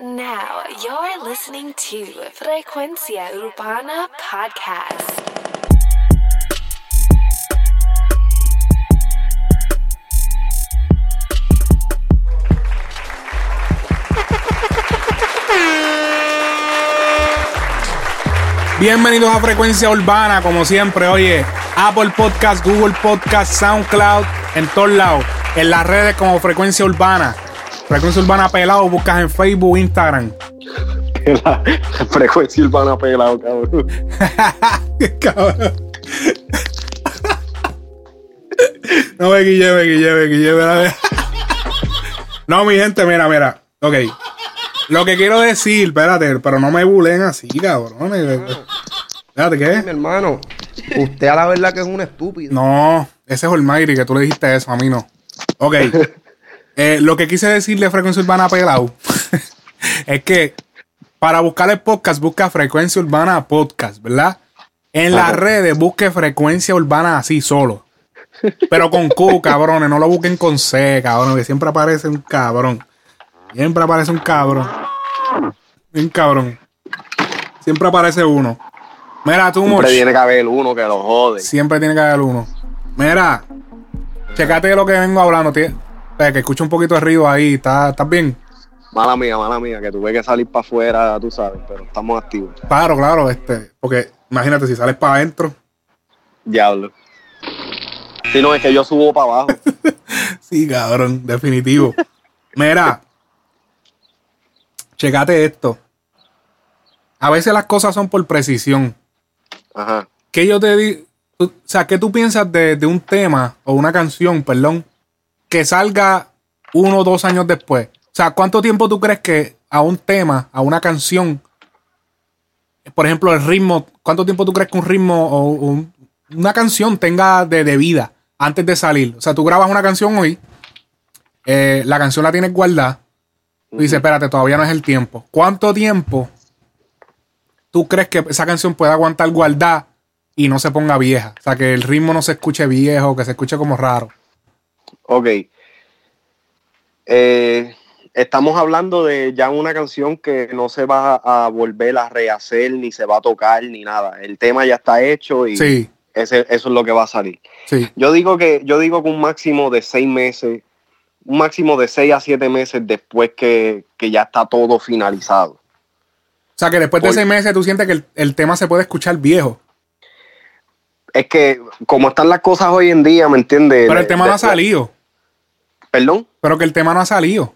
Now you're listening to Frecuencia Urbana Podcast. Bienvenidos a Frecuencia Urbana, como siempre, oye, Apple Podcast, Google Podcast, SoundCloud, en todos lados, en las redes como Frecuencia Urbana. Frecuencia Urbana Pelado, buscas en Facebook, Instagram. La frecuencia urbana pelado, cabrón. Cabrón. No me guille, me guille, me guille, mira. No, mi gente, mira, mira. Ok. Lo que quiero decir, espérate, pero no me bulen así, cabrón. Espérate, Mi ¿qué? hermano, usted a la verdad que es un estúpido. No, ese es Olmairi, que tú le dijiste eso, a mí no. Ok. Eh, lo que quise decir de Frecuencia Urbana Pelado es que para buscar el podcast, busca Frecuencia Urbana Podcast, ¿verdad? En las redes busque Frecuencia Urbana así solo. Pero con Q, cabrones, no lo busquen con C, cabrón, que siempre aparece un cabrón. Siempre aparece un cabrón. Un cabrón. Siempre aparece uno. Mira, tú, Siempre tiene que haber uno que lo jode. Siempre tiene que haber uno. Mira, checate lo que vengo hablando. Que escucho un poquito de ruido ahí. ¿Estás bien? Mala mía, mala mía, que tuve que salir para afuera, tú sabes, pero estamos activos. Claro, claro. este Porque imagínate si sales para adentro. Diablo. Si no, es que yo subo para abajo. Sí, cabrón, definitivo. Mira, checate esto. A veces las cosas son por precisión. Ajá. ¿Qué yo te digo? O sea, ¿qué tú piensas de, de un tema o una canción, perdón, que salga uno o dos años después? O sea, ¿cuánto tiempo tú crees que a un tema, a una canción, por ejemplo, el ritmo, ¿cuánto tiempo tú crees que un ritmo o un- una canción tenga de, de vida antes de salir? O sea, tú grabas una canción hoy, eh, la canción la tienes guardada, tú dices, espérate, todavía no es el tiempo. ¿Cuánto tiempo tú crees que esa canción puede aguantar guardar y no se ponga vieja? O sea, que el ritmo no se escuche viejo, que se escuche como raro. Ok. Eh, estamos hablando de ya una canción que no se va a volver a rehacer, ni se va a tocar, ni nada. El tema ya está hecho y Sí, ese- eso es lo que va a salir. sí. Yo digo que, yo digo que un máximo de seis meses, un máximo de seis a siete meses después que, que ya está todo finalizado. O sea, que después de seis meses tú sientes que el, el tema se puede escuchar viejo. Es que como están las cosas hoy en día, ¿me entiendes? Pero el tema no ha salido. Perdón. Pero que el tema no ha salido.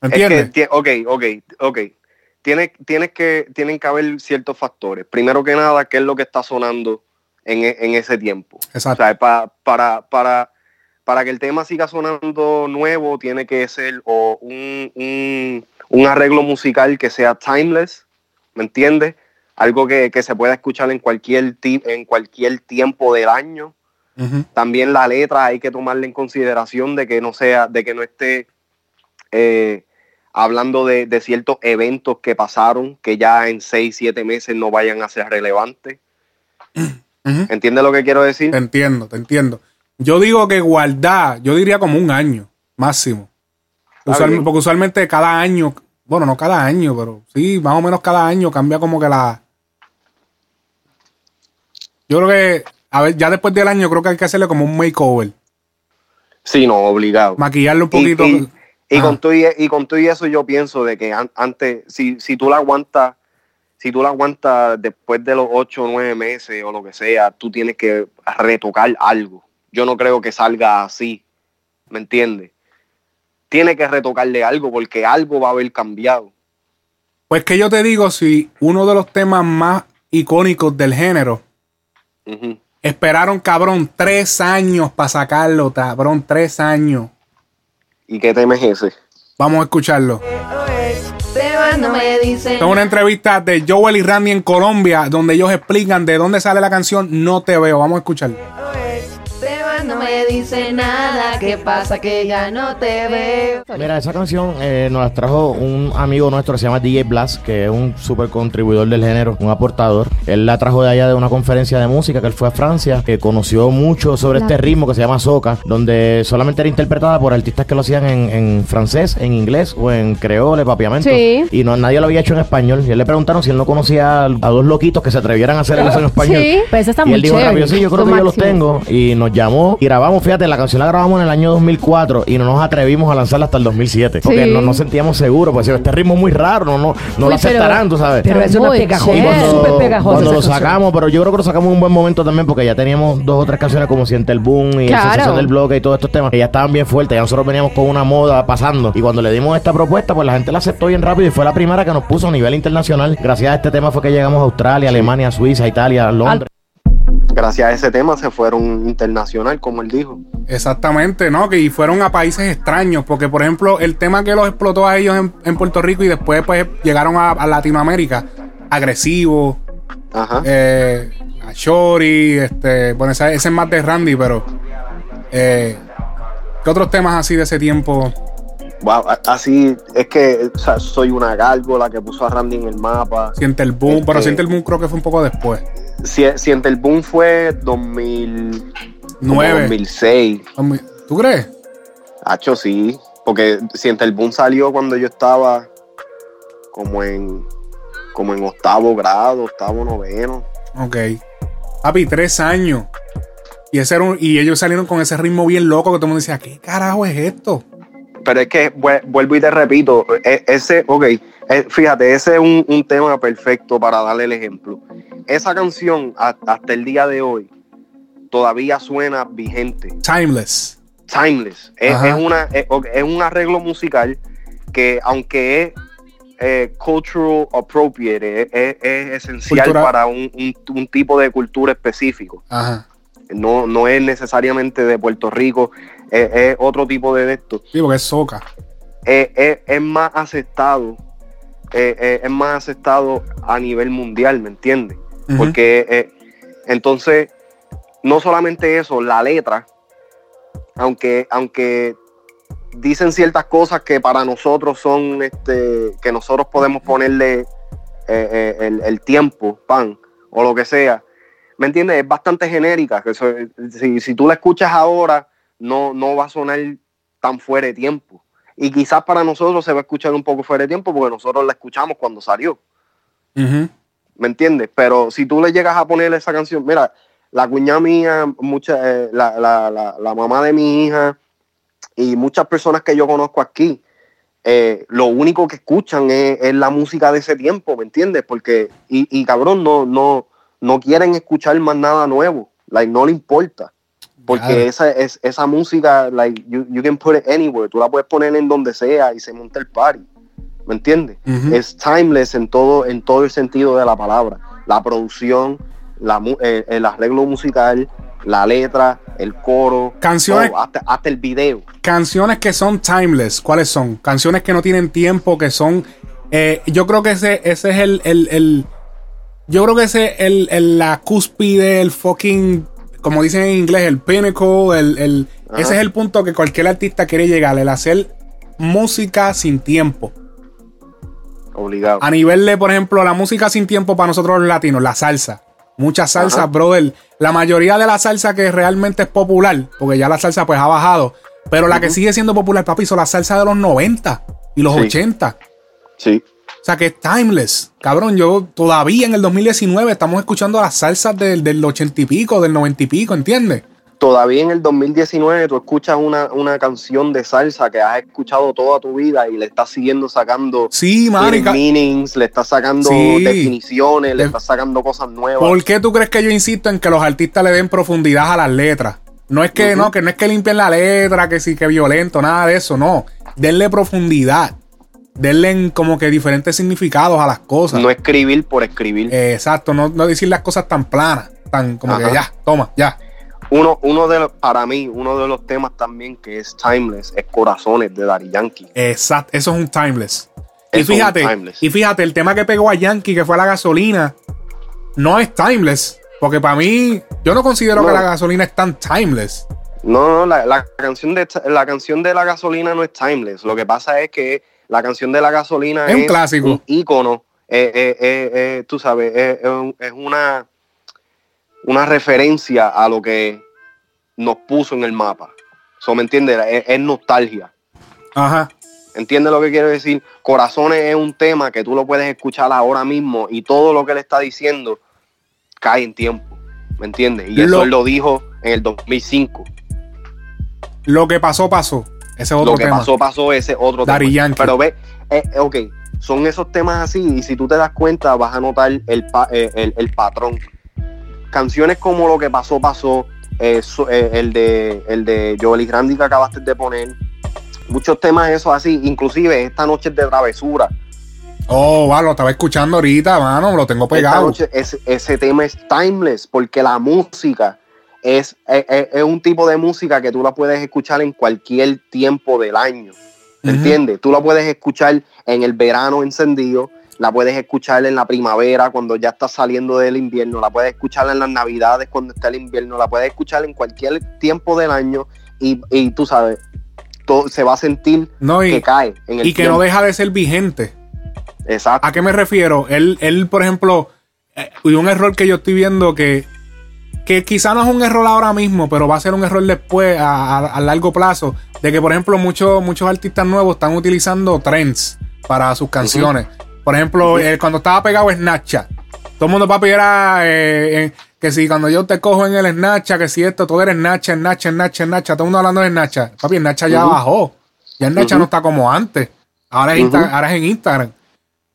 ¿Me Es que, entiendes? ti- ok, ok, ok. Tienes, tienes que, tienen que haber ciertos factores. Primero que nada, ¿qué es lo que está sonando en, e- en ese tiempo? O Exacto. sea, pa- para, para, para que el tema siga sonando nuevo, tiene que ser o un, un, un arreglo musical que sea timeless, ¿me entiendes? Algo que, que se pueda escuchar en cualquier, ti- en cualquier tiempo del año. También la letra hay que tomarla en consideración de que no sea, de que no esté eh, hablando de, de ciertos eventos que pasaron, que ya en seis, siete meses no vayan a ser relevantes. Ujú. ¿Entiendes lo que quiero decir? Te entiendo, te entiendo. Yo digo que guardar, yo diría como un año máximo. Porque usualmente cada año, bueno, no cada año, pero sí, más o menos cada año cambia como que la. Yo creo que, a ver, ya después del año creo que hay que hacerle como un makeover. Sí, no, obligado. Maquillarle un poquito. Y, y Ajá. con todo y, y con todo y eso yo pienso de que an- antes, si, si tú la aguantas, si tú la aguantas después de los ocho o nueve meses o lo que sea, tú tienes que retocar algo. Yo no creo que salga así, ¿me entiendes? Tiene que retocarle algo porque algo va a haber cambiado. Pues que yo te digo, si uno de los temas más icónicos del género Esperaron, cabrón, tres años para sacarlo, cabrón, tres años. ¿Y qué tema es ese? Vamos a escucharlo. No me dice. Esta es una entrevista de Joel y Randy en Colombia, donde ellos explican de dónde sale la canción No Te Veo. Vamos a escucharlo. Me dice nada. ¿Qué pasa que ya no te veo? Mira, esa canción eh, nos la trajo un amigo nuestro que se llama DJ Blast, que es un súper contribuidor del género, un aportador. Él la trajo de allá de una conferencia de música que él fue a Francia, que conoció mucho sobre este ritmo que se llama soca, donde solamente era interpretada por artistas que lo hacían en, en francés, en inglés o en creole, papiamento. Sí. Y no, nadie lo había hecho en español. Y él le preguntaron si él no conocía a, dos loquitos que se atrevieran a hacer eso en español. Sí, pues está y muy él dijo rápido, sí, yo creo Lo que yo los tengo. Y nos llamó y grabamos, fíjate, la canción la grabamos en el año 2004 y no nos atrevimos a lanzarla hasta el 2007. Porque Sí. no nos sentíamos seguros, pues este ritmo es muy raro, no, no, no Uy, lo aceptarán, tú sabes. Pero es una pegajosa, súper pegajosa. cuando lo canción. sacamos, pero yo creo que lo sacamos en un buen momento también porque ya teníamos dos o tres canciones como Siente el Boom y Claro. La Sensación del Bloque y todos estos temas que ya estaban bien fuertes. Ya nosotros veníamos con una moda pasando. Y cuando le dimos esta propuesta, pues la gente la aceptó bien rápido y fue la primera que nos puso a nivel internacional. Gracias a este tema fue que llegamos a Australia, Alemania, Suiza, Italia, Londres. Gracias a ese tema se fueron internacional, como él dijo. Exactamente, ¿no? Que y fueron a países extraños, porque por ejemplo, el tema que los explotó a ellos en, en Puerto Rico y después pues llegaron a, a Latinoamérica, agresivo, Ajá. eh, a Shori, este, bueno, ese, ese es más de Randy, pero eh, ¿qué otros temas así de ese tiempo? Wow, así es que o sea, soy una gárgola que puso a Randy en el mapa. Siente el boom, Este- pero Siente el boom creo que fue un poco después. Sie- Siente el boom fue 2000, como Nueve. 2006. ¿Tú crees? Hacho, sí. Porque Siente el boom salió cuando yo estaba como en como en octavo grado, octavo noveno. Ok. Papi, tres años. Y, ese era un- y ellos salieron con ese ritmo bien loco que todo el mundo decía, ¿qué carajo es esto? Pero es que vue- vuelvo y te repito, e- ese, ok, eh, fíjate, ese es un, un tema perfecto para darle el ejemplo. Esa canción hasta el día de hoy todavía suena vigente, Timeless. timeless. Es, una, es, un arreglo musical que aunque es eh, cultural appropriate, es, es- es esencial Cultura- para un, un- un tipo de cultura específico. Ajá. No, no es necesariamente de Puerto Rico, es, es otro tipo de esto. Sí, porque es soca. eh, eh, es más aceptado, es más aceptado a nivel mundial, ¿me entiendes? Porque eh, entonces, no solamente eso, la letra, aunque, aunque dicen ciertas cosas que para nosotros son, este, que nosotros podemos ponerle eh, eh, el, el tiempo, pan, o lo que sea, ¿me entiendes? Es bastante genérica, que eso- si, si tú la escuchas ahora, no, no va a sonar tan fuera de tiempo. Y quizás para nosotros se va a escuchar un poco fuera de tiempo porque nosotros la escuchamos cuando salió. ¿Me entiendes? Pero si tú le llegas a poner esa canción, mira, la cuñada mía, mucha, eh, la, la- la- la mamá de mi hija y muchas personas que yo conozco aquí, eh, lo único que escuchan es, es la música de ese tiempo, ¿me entiendes? Porque, y, y cabrón, no, no, no quieren escuchar más nada nuevo, like, no le importa. Porque Claro. esa, es, esa música, like, you, you can put it anywhere, tú la puedes poner en donde sea y se monta el party. ¿Me entiendes? Ujú. Es timeless en todo, en todo el sentido de la palabra. La producción, la, mu- eh, el arreglo musical, la letra, el coro, Canciones- todo, hasta, hasta el video. Canciones que son timeless, ¿cuáles son? Canciones que no tienen tiempo, que son. eh, yo creo que ese, ese es el, el, el- Yo creo que ese es el, el- la cúspide, el fucking. Como dicen en inglés, el pinnacle, el, ese es el punto que cualquier artista quiere llegar, el hacer música sin tiempo. Obligado. A nivel de, por ejemplo, la música sin tiempo para nosotros los latinos, la salsa. Mucha salsa, Ajá. brother. La mayoría de la salsa que realmente es popular, porque ya la salsa pues ha bajado, pero la que sigue siendo popular, papi, son la salsa de los 90 y los Sí. 80. Sí. O sea que es timeless. Cabrón, yo todavía en el 2019 estamos escuchando las salsas del, del 80 y pico, del 90 y pico, ¿entiendes? Todavía en el 2019 tú escuchas una, una canción de salsa que has escuchado toda tu vida y le estás siguiendo sacando Sí, marica. meanings, le estás sacando Sí. definiciones, le De- estás sacando cosas nuevas. ¿Por qué tú crees que yo insisto en que los artistas le den profundidad a las letras? No es que no, que no es que limpien la letra, que sí, que violento, nada de eso, no. Denle profundidad. Denle en como que diferentes significados a las cosas. No escribir por escribir. Eh, exacto, no, no decir las cosas tan planas, tan como que ya, toma, ya. Uno, uno de los, para mí, uno de los temas también que es timeless es Corazones de Daddy Yankee. Exacto, eso es un timeless. Eso Y fíjate, timeless. y fíjate, el tema que pegó a Yankee, que fue la gasolina, no es timeless. Porque para mí, yo no considero No. que la gasolina es tan timeless. No, no, la, la canción de la canción de la gasolina no es timeless. Lo que pasa es que la canción de la gasolina Es un clásico. un ícono. eh, eh, eh, tú sabes, es un- es una, una referencia a lo que nos puso en el mapa. So, ¿Me entiendes? Es, es nostalgia. Ajá. ¿Entiendes lo que quiero decir? Corazones es un tema que tú lo puedes escuchar ahora mismo y todo lo que él está diciendo cae en tiempo. ¿Me entiendes? Y Lo- eso él lo dijo en el 2005. Lo que pasó, pasó. Ese es otro lo que tema. pasó, pasó ese otro Daddy tema. Yankee. Pero ve, eh, eh, ok, son esos temas así y si tú te das cuenta vas a notar el, pa- eh, el, el patrón. Canciones como Lo que pasó, pasó, eh, so- el de el de Joel y Randy que acabaste de poner, muchos temas esos así, inclusive esta noche es de travesura. Oh, va, lo estaba escuchando ahorita, mano. Lo tengo Esta pegado. noche ese, ese tema es timeless porque la música es, es, un tipo de música que tú la puedes escuchar en cualquier tiempo del año. ¿Me entiendes? Tú la puedes escuchar en el verano encendido, la puedes escuchar en la primavera cuando ya estás saliendo del invierno, la puedes escuchar en las navidades cuando está el invierno, la puedes escuchar en cualquier tiempo del año y, y tú sabes, todo, se va a sentir No, y, que cae en el y que tiempo. no deja de ser vigente. Exacto. ¿A qué me refiero? Él, él por ejemplo, eh, y un error que yo estoy viendo que, que quizá no es un error ahora mismo, pero va a ser un error después, a, a- a largo plazo, de que, por ejemplo, muchos, muchos artistas nuevos están utilizando trends para sus canciones. Por ejemplo, eh, cuando estaba pegado Snapchat, todo el mundo papi era eh, eh, que si cuando yo te cojo en el Snapchat, que si esto, todo era Snapchat, Snapchat, Snapchat, Snapchat, todo el mundo hablando de Snapchat. Papi, Snapchat ya bajó. Ya Snapchat no está como antes. Ahora es, ahora es en Instagram.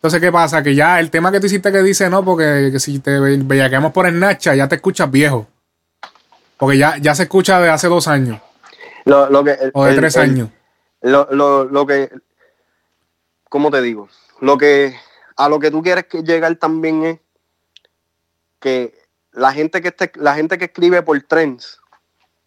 Entonces, ¿qué pasa? Que ya el tema que tú hiciste que dice, no, porque que si te bellaqueamos por Snapchat, ya te escuchas viejo. Porque ya, ya se escucha de hace dos años Lo, lo que, el- o de el- tres el- años. Lo, lo, lo que, ¿cómo te digo? Lo que, a lo que tú quieres que llegar también es que la gente que la gente que escribe por trends,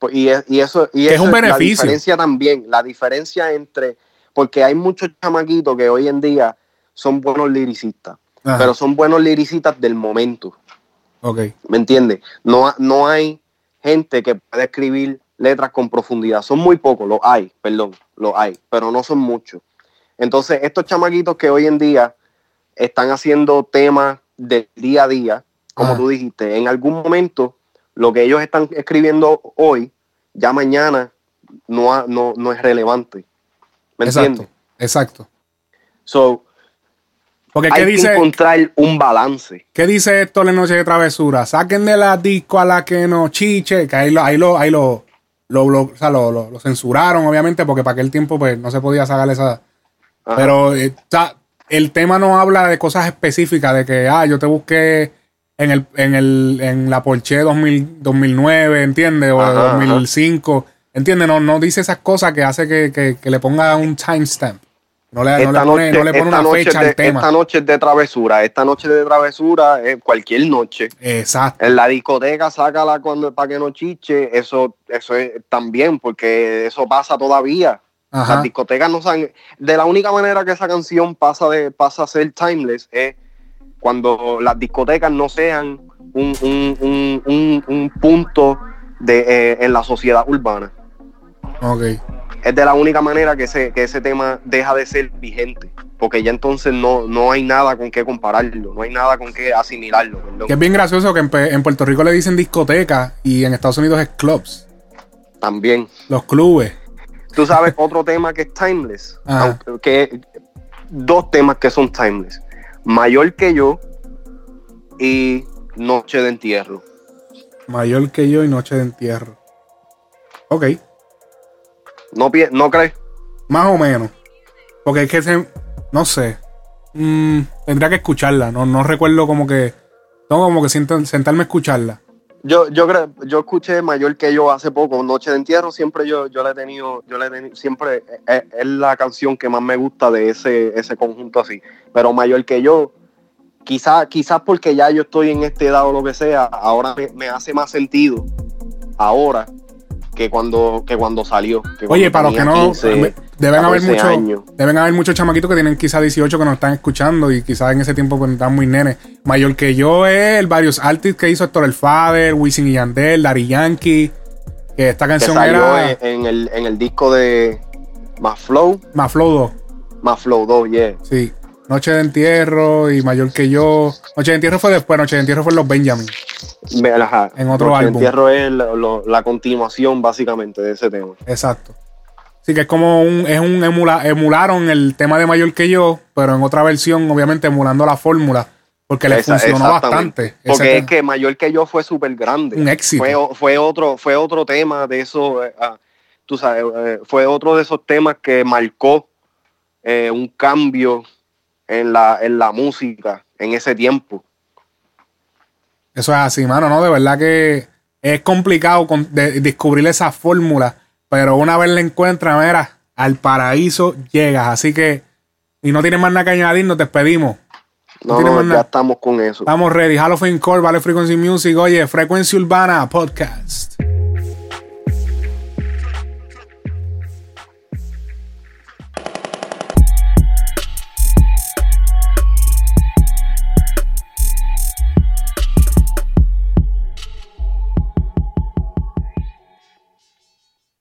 pues, y, es- y eso, y es un La beneficio. diferencia también, la diferencia entre, porque hay muchos chamaquitos que hoy en día son buenos liricistas, Ajá, pero son buenos liricistas del momento. ok. ¿Me entiendes? No, no hay gente que pueda escribir letras con profundidad. Son muy pocos, lo hay, perdón, lo hay, pero no son muchos. Entonces, estos chamaquitos que hoy en día están haciendo temas del día a día, como Ajá. tú dijiste, en algún momento lo que ellos están escribiendo hoy, ya mañana no, ha- no, no es relevante. ¿Me Exacto. entiendes? Exacto. So, Porque ¿qué hay que dice, encontrar un balance. ¿qué dice esto en Noche de Travesura? Saquen de la disco a la que no chiche, que ahí lo, ahí lo, ahí lo, lo, lo- o sea, lo- lo- lo censuraron, obviamente, porque para aquel tiempo pues, no se podía sacar esa, Ajá. Pero eh, o sea, el tema no habla de cosas específicas, de que, ah, yo te busqué en el, en el, en la Porsche 2000, 2009, ¿entiendes? O Ajá, ajá. 2005, ¿entiendes? No, no dice esas cosas que hace que, que- que le ponga un timestamp. No le, no le pone, no le pone esta una fecha de, al tema. Esta noche es de travesura. Esta noche de travesura es cualquier noche. Exacto. En la discoteca, sácala cuando para que no chiche. Eso, eso es también, porque eso pasa todavía. Ajá. Las discotecas no saben. De la única manera que esa canción pasa de pasa a ser timeless es cuando las discotecas no sean un, un- un- un- un punto de, eh, en la sociedad urbana. Ok. Es de la única manera que ese, que ese tema deja de ser vigente, porque ya entonces no, no hay nada con qué compararlo, no hay nada con qué asimilarlo. perdón. Que es bien gracioso que en, en Puerto Rico le dicen discoteca y en Estados Unidos es clubs. También. Los clubes. Tú sabes otro tema que es timeless, aunque- que dos temas que son timeless, Mayor que yo y Noche de Entierro. Mayor que yo y noche de entierro. Ok. ¿No, no crees? Más o menos. Porque es que se. No sé. Mm, tendría que escucharla. No, no recuerdo como que. Tengo como que sienta- sentarme a escucharla. Yo, yo creo, yo escuché mayor que yo hace poco, Noche de Entierro, siempre yo, yo la he tenido, yo la he tenido, siempre es, es la canción que más me gusta de ese, ese conjunto así. Pero mayor que yo, quizás quizás porque ya yo estoy en este edad o lo que sea, ahora me, me hace más sentido ahora que cuando, que cuando salió. que Oye, cuando para los que no. 15, deben haber 14 muchos. años. Deben haber muchos chamaquitos que tienen quizás 18 que nos están escuchando y quizás en ese tiempo pues, están muy nenes. Mayor que yo es el varios artists que hizo Héctor el Father, Wisin y Yandel, Dari Yankee. Que esta que canción salió era en, en el, en el disco de Más Flow, Más Flow 2. Más Flow 2, yeah. Sí. Noche de entierro y mayor que yo. Noche de entierro fue después, Noche de entierro fue en los Benjamin. Ajá. En otro Noche de álbum. Entierro es la, lo- la continuación básicamente de ese tema. Exacto. Sí, que es como un, es un emula, emularon el tema de mayor que yo, pero en otra versión, obviamente emulando la fórmula, porque le Esa- funcionó bastante. Porque es que Mayor que yo fue súper grande. Un éxito. Fue, otro, fue otro tema de eso, eh, ah, tú sabes, eh, fue otro de esos temas que marcó eh, un cambio en la, en la música en ese tiempo. Eso es así, mano, ¿no? De verdad que es complicado con- de- descubrir esa fórmula, pero una vez la encuentras, mira, al paraíso llegas. Así que, y no tienes más nada que añadir, nos despedimos. No, no, ya estamos con eso. Estamos ready. Halloween Core, Vale Frequency Music. Oye, Frecuencia Urbana Podcast.